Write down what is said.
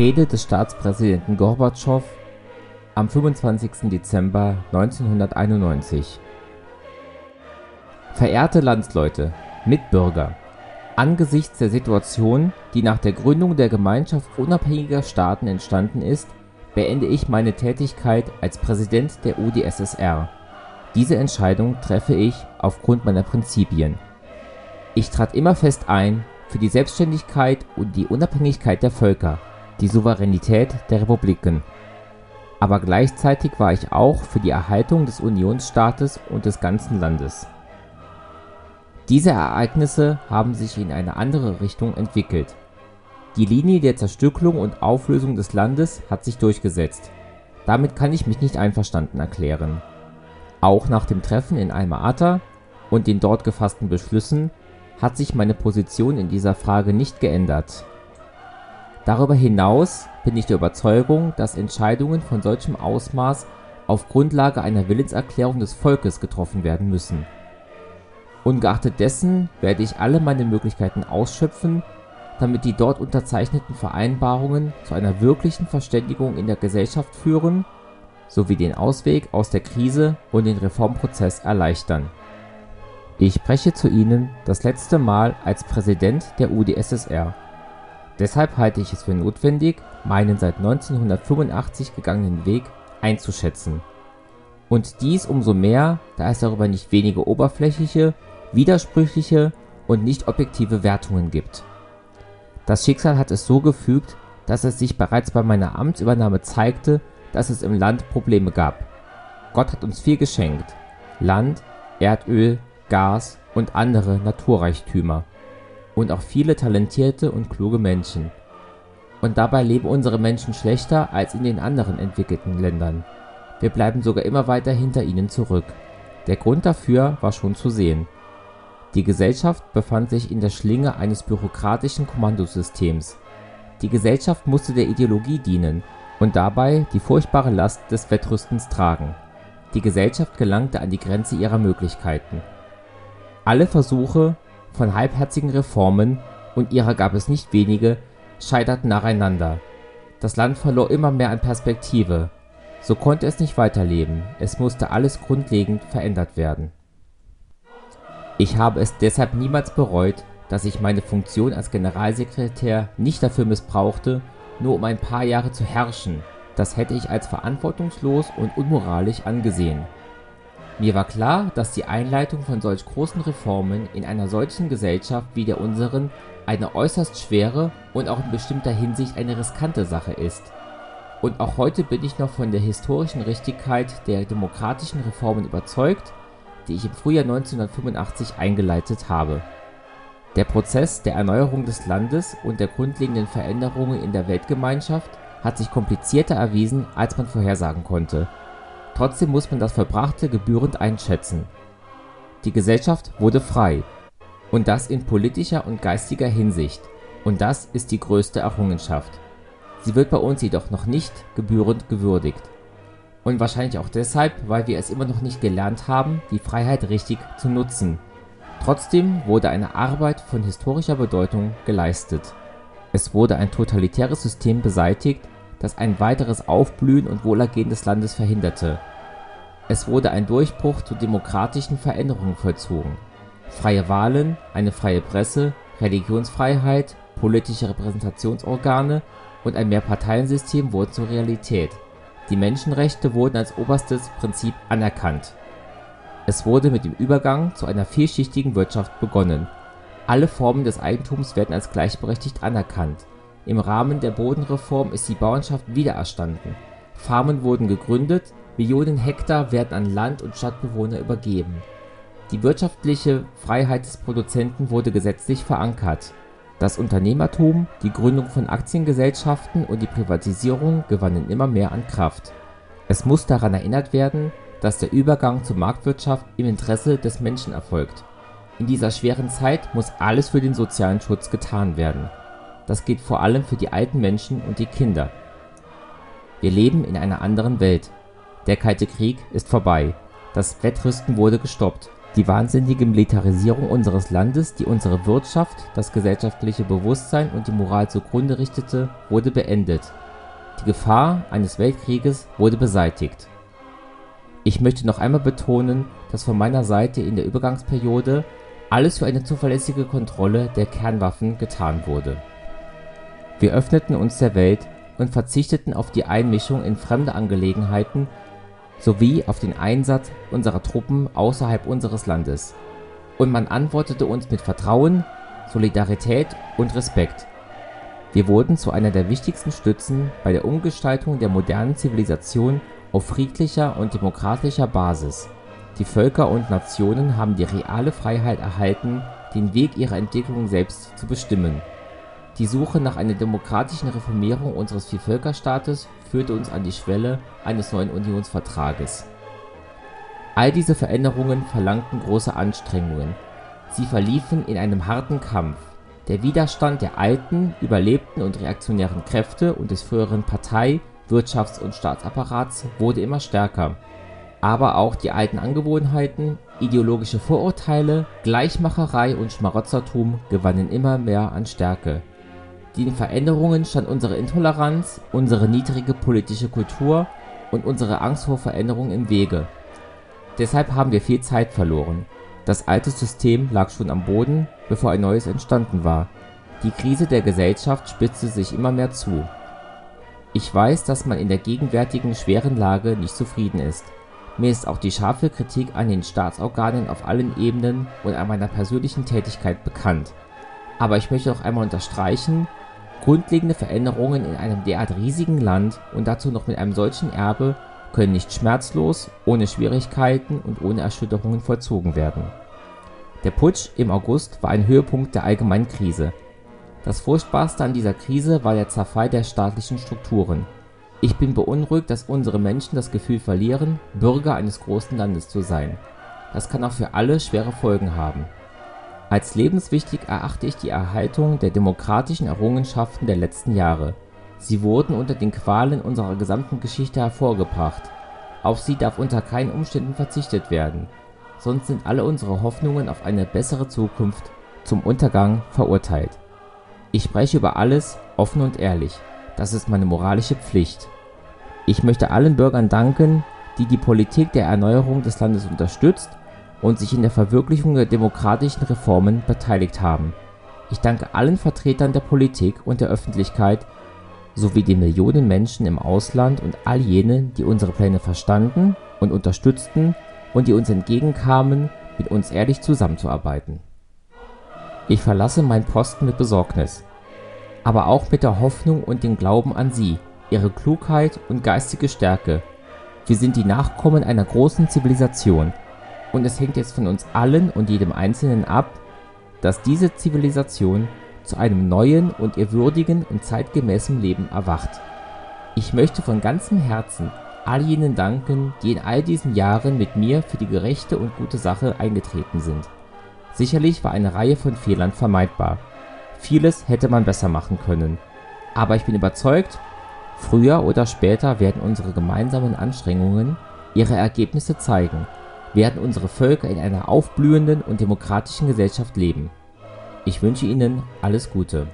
Rede des Staatspräsidenten Gorbatschow am 25. Dezember 1991 Verehrte Landsleute, Mitbürger! Angesichts der Situation, die nach der Gründung der Gemeinschaft unabhängiger Staaten entstanden ist, beende ich meine Tätigkeit als Präsident der UdSSR. Diese Entscheidung treffe ich aufgrund meiner Prinzipien. Ich trat immer fest ein für die Selbstständigkeit und die Unabhängigkeit der Völker, die Souveränität der Republiken. Aber gleichzeitig war ich auch für die Erhaltung des Unionsstaates und des ganzen Landes. Diese Ereignisse haben sich in eine andere Richtung entwickelt. Die Linie der Zerstückelung und Auflösung des Landes hat sich durchgesetzt. Damit kann ich mich nicht einverstanden erklären. Auch nach dem Treffen in Alma-Ata und den dort gefassten Beschlüssen hat sich meine Position in dieser Frage nicht geändert. Darüber hinaus bin ich der Überzeugung, dass Entscheidungen von solchem Ausmaß auf Grundlage einer Willenserklärung des Volkes getroffen werden müssen. Ungeachtet dessen werde ich alle meine Möglichkeiten ausschöpfen, damit die dort unterzeichneten Vereinbarungen zu einer wirklichen Verständigung in der Gesellschaft führen sowie den Ausweg aus der Krise und den Reformprozess erleichtern. Ich spreche zu Ihnen das letzte Mal als Präsident der UdSSR. Deshalb halte ich es für notwendig, meinen seit 1985 gegangenen Weg einzuschätzen. Und dies umso mehr, da es darüber nicht wenige oberflächliche, widersprüchliche und nicht objektive Wertungen gibt. Das Schicksal hat es so gefügt, dass es sich bereits bei meiner Amtsübernahme zeigte, dass es im Land Probleme gab. Gott hat uns viel geschenkt: Land, Erdöl, Gas und andere Naturreichtümer. Und auch viele talentierte und kluge Menschen. Und dabei leben unsere Menschen schlechter als in den anderen entwickelten Ländern. Wir bleiben sogar immer weiter hinter ihnen zurück. Der Grund dafür war schon zu sehen. Die Gesellschaft befand sich in der Schlinge eines bürokratischen Kommandosystems. Die Gesellschaft musste der Ideologie dienen und dabei die furchtbare Last des Wettrüstens tragen. Die Gesellschaft gelangte an die Grenze ihrer Möglichkeiten. Alle Versuche von halbherzigen Reformen, und ihrer gab es nicht wenige, scheiterten nacheinander. Das Land verlor immer mehr an Perspektive. So konnte es nicht weiterleben, es musste alles grundlegend verändert werden. Ich habe es deshalb niemals bereut, dass ich meine Funktion als Generalsekretär nicht dafür missbrauchte, nur um ein paar Jahre zu herrschen, das hätte ich als verantwortungslos und unmoralisch angesehen. Mir war klar, dass die Einleitung von solch großen Reformen in einer solchen Gesellschaft wie der unseren eine äußerst schwere und auch in bestimmter Hinsicht eine riskante Sache ist. Und auch heute bin ich noch von der historischen Richtigkeit der demokratischen Reformen überzeugt, die ich im Frühjahr 1985 eingeleitet habe der Prozess der Erneuerung des Landes und der grundlegenden Veränderungen in der Weltgemeinschaft hat sich komplizierter erwiesen, als man vorhersagen konnte. Trotzdem muss man das Vollbrachte gebührend einschätzen. Die Gesellschaft wurde frei. Und das in politischer und geistiger Hinsicht. Und das ist die größte Errungenschaft. Sie wird bei uns jedoch noch nicht gebührend gewürdigt. Und wahrscheinlich auch deshalb, weil wir es immer noch nicht gelernt haben, die Freiheit richtig zu nutzen Trotzdem wurde eine Arbeit von historischer Bedeutung geleistet. Es wurde ein totalitäres System beseitigt, das ein weiteres Aufblühen und Wohlergehen des Landes verhinderte. Es wurde ein Durchbruch zu demokratischen Veränderungen vollzogen. Freie Wahlen, eine freie Presse, Religionsfreiheit, politische Repräsentationsorgane und ein Mehrparteiensystem wurden zur Realität. Die Menschenrechte wurden als oberstes Prinzip anerkannt es wurde mit dem Übergang zu einer vielschichtigen Wirtschaft begonnen. Alle Formen des Eigentums werden als gleichberechtigt anerkannt. Im Rahmen der Bodenreform ist die Bauernschaft wiedererstanden. Farmen wurden gegründet, Millionen Hektar werden an Land und Stadtbewohner übergeben. Die wirtschaftliche Freiheit des Produzenten wurde gesetzlich verankert. Das Unternehmertum, die Gründung von Aktiengesellschaften und die Privatisierung gewannen immer mehr an Kraft. Es muss daran erinnert werden dass der Übergang zur Marktwirtschaft im Interesse des Menschen erfolgt. In dieser schweren Zeit muss alles für den sozialen Schutz getan werden. Das gilt vor allem für die alten Menschen und die Kinder. Wir leben in einer anderen Welt. Der Kalte Krieg ist vorbei. Das Wettrüsten wurde gestoppt. Die wahnsinnige Militarisierung unseres Landes, die unsere Wirtschaft, das gesellschaftliche Bewusstsein und die Moral zugrunde richtete, wurde beendet. Die Gefahr eines Weltkrieges wurde beseitigt. Ich möchte noch einmal betonen, dass von meiner Seite in der Übergangsperiode alles für eine zuverlässige Kontrolle der Kernwaffen getan wurde. Wir öffneten uns der Welt und verzichteten auf die Einmischung in fremde Angelegenheiten sowie auf den Einsatz unserer Truppen außerhalb unseres Landes. Und man antwortete uns mit Vertrauen, Solidarität und Respekt. Wir wurden zu einer der wichtigsten Stützen bei der Umgestaltung der modernen Zivilisation auf friedlicher und demokratischer Basis. Die Völker und Nationen haben die reale Freiheit erhalten, den Weg ihrer Entwicklung selbst zu bestimmen. Die Suche nach einer demokratischen Reformierung unseres Vielvölkerstaates führte uns an die Schwelle eines neuen Unionsvertrages. All diese Veränderungen verlangten große Anstrengungen. Sie verliefen in einem harten Kampf. Der Widerstand der alten, überlebten und reaktionären Kräfte und des früheren Partei Wirtschafts und Staatsapparats wurde immer stärker. Aber auch die alten Angewohnheiten, ideologische Vorurteile, Gleichmacherei und Schmarotzertum gewannen immer mehr an Stärke. Den Veränderungen stand unsere Intoleranz, unsere niedrige politische Kultur und unsere Angst vor Veränderung im Wege. Deshalb haben wir viel Zeit verloren. Das alte System lag schon am Boden, bevor ein neues entstanden war. Die Krise der Gesellschaft spitzte sich immer mehr zu. Ich weiß, dass man in der gegenwärtigen schweren Lage nicht zufrieden ist. Mir ist auch die scharfe Kritik an den Staatsorganen auf allen Ebenen und an meiner persönlichen Tätigkeit bekannt. Aber ich möchte noch einmal unterstreichen, grundlegende Veränderungen in einem derart riesigen Land und dazu noch mit einem solchen Erbe können nicht schmerzlos, ohne Schwierigkeiten und ohne Erschütterungen vollzogen werden. Der Putsch im August war ein Höhepunkt der allgemeinen Krise das Furchtbarste an dieser Krise war der Zerfall der staatlichen Strukturen. Ich bin beunruhigt, dass unsere Menschen das Gefühl verlieren, Bürger eines großen Landes zu sein. Das kann auch für alle schwere Folgen haben. Als lebenswichtig erachte ich die Erhaltung der demokratischen Errungenschaften der letzten Jahre. Sie wurden unter den Qualen unserer gesamten Geschichte hervorgebracht. Auf sie darf unter keinen Umständen verzichtet werden, sonst sind alle unsere Hoffnungen auf eine bessere Zukunft zum Untergang verurteilt ich spreche über alles offen und ehrlich. Das ist meine moralische Pflicht. Ich möchte allen Bürgern danken, die die Politik der Erneuerung des Landes unterstützt und sich in der Verwirklichung der demokratischen Reformen beteiligt haben. Ich danke allen Vertretern der Politik und der Öffentlichkeit sowie den Millionen Menschen im Ausland und all jenen, die unsere Pläne verstanden und unterstützten und die uns entgegenkamen, mit uns ehrlich zusammenzuarbeiten ich verlasse meinen Posten mit Besorgnis, aber auch mit der Hoffnung und dem Glauben an Sie, Ihre Klugheit und geistige Stärke. Wir sind die Nachkommen einer großen Zivilisation, und es hängt jetzt von uns allen und jedem Einzelnen ab, dass diese Zivilisation zu einem neuen und ihr würdigen und zeitgemäßen Leben erwacht. Ich möchte von ganzem Herzen all jenen danken, die in all diesen Jahren mit mir für die gerechte und gute Sache eingetreten sind. Sicherlich war eine Reihe von Fehlern vermeidbar. Vieles hätte man besser machen können. Aber ich bin überzeugt, früher oder später werden unsere gemeinsamen Anstrengungen ihre Ergebnisse zeigen, werden unsere Völker in einer aufblühenden und demokratischen Gesellschaft leben. Ich wünsche Ihnen alles Gute